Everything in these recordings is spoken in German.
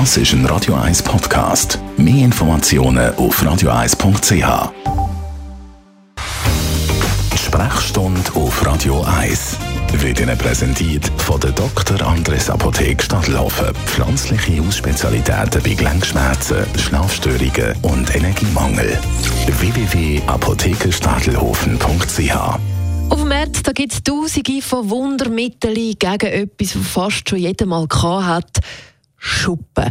Das ist ein Radio 1 Podcast. Mehr Informationen auf radio1.ch. Sprechstunde auf Radio 1 wird Ihnen präsentiert von der Dr. Andres Apotheke Stadtlaufen. Pflanzliche Hausspezialitäten bei Gelenkschmerzen, Schlafstörungen und Energiemangel. www.apothekerstadelhofen.ch Auf dem Markt gibt es tausende von Wundermitteln gegen etwas, das fast schon jeder mal hat. Schuppen.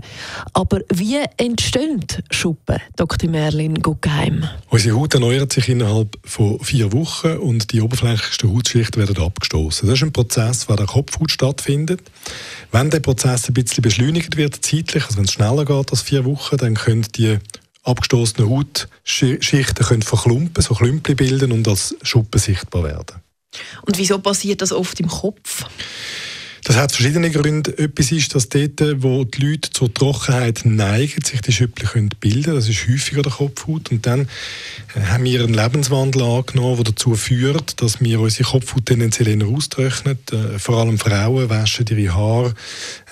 Aber wie entstehen Schuppen, Dr. Merlin Guggenheim? Unsere Haut erneuert sich innerhalb von vier Wochen und die oberflächlichsten Hautschichten werden abgestoßen. Das ist ein Prozess, der der Kopfhaut stattfindet. Wenn der Prozess ein bisschen beschleunigt wird, zeitlich, also wenn es schneller geht als vier Wochen, dann können die abgestoßenen Hautschichten können verklumpen, so Klümpel bilden und als Schuppen sichtbar werden. Und wieso passiert das oft im Kopf? Das hat verschiedene Gründe. Etwas ist, dass dort, wo die Leute zur Trockenheit neigen, sich die Schüppli können bilden Das ist häufiger der Kopfhaut. Und dann äh, haben wir einen Lebenswandel angenommen, der dazu führt, dass wir unsere Kopfhaut tendenziell eher austrocknen. Äh, vor allem Frauen waschen ihre Haare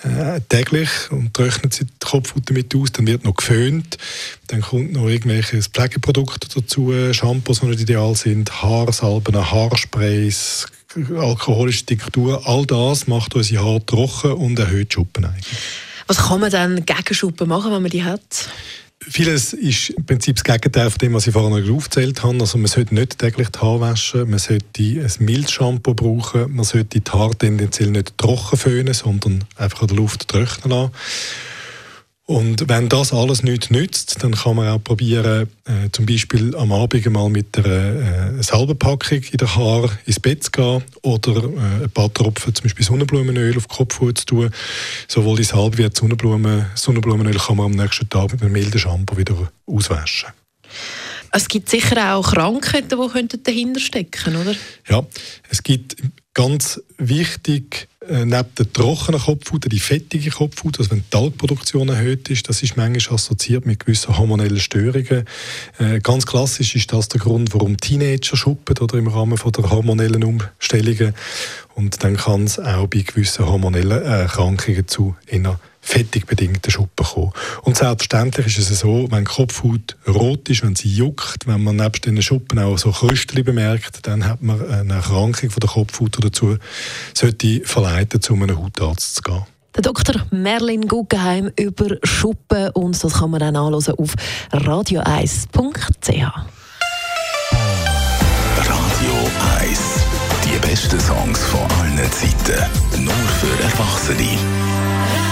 äh, täglich und trocknen sie die Kopfhaut damit aus. Dann wird noch geföhnt. Dann kommt noch irgendwelche Pflegeprodukte dazu, Shampoos, die nicht ideal sind, Haarsalben, Haarsprays, alkoholische Diktatur, all das macht unsere Haare trocken und erhöht Schuppen eigentlich. Was kann man dann gegen Schuppen machen, wenn man die hat? Vieles ist im Prinzip das Gegenteil von dem, was ich vorhin aufgezählt habe. Also man sollte nicht täglich die Haare waschen, man sollte ein Milchshampoo brauchen, man sollte die Haare tendenziell nicht trocken föhnen, sondern einfach an der Luft trocknen lassen. Und wenn das alles nichts nützt, dann kann man auch probieren, äh, zum Beispiel am Abend mal mit einer äh, Salbenpackung in der Haar ins Bett zu gehen oder äh, ein paar Tropfen zum Beispiel Sonnenblumenöl auf die Kopfhaut zu tun. Sowohl die Salbe wie die Sonnenblumen, Sonnenblumenöl kann man am nächsten Tag mit einem milden Shampoo wieder auswaschen. Es gibt sicher auch Krankheiten, die dahinter stecken, oder? Ja, es gibt ganz wichtig äh, neben der trockenen Kopfhaut, die fettige Kopfhaut, also wenn die Talgproduktion erhöht ist, das ist manchmal assoziiert mit gewissen hormonellen Störungen. Äh, ganz klassisch ist das der Grund, warum Teenager schuppen oder im Rahmen der hormonellen Umstellungen. Und dann kann es auch bei gewissen hormonellen Erkrankungen zu einer fettig bedingten Schuppen selbstverständlich ist es so, wenn die Kopfhaut rot ist, wenn sie juckt, wenn man nebst den Schuppen auch so Krüstchen bemerkt, dann hat man eine Erkrankung von der Kopfhaut, die dazu sollte verleiten, zu einem Hautarzt zu gehen. Der Dr. Merlin Guggenheim über Schuppen und das kann man dann anhören auf radio1.ch. Radio 1 Die besten Songs von allen Zeiten. Nur für Erwachsene.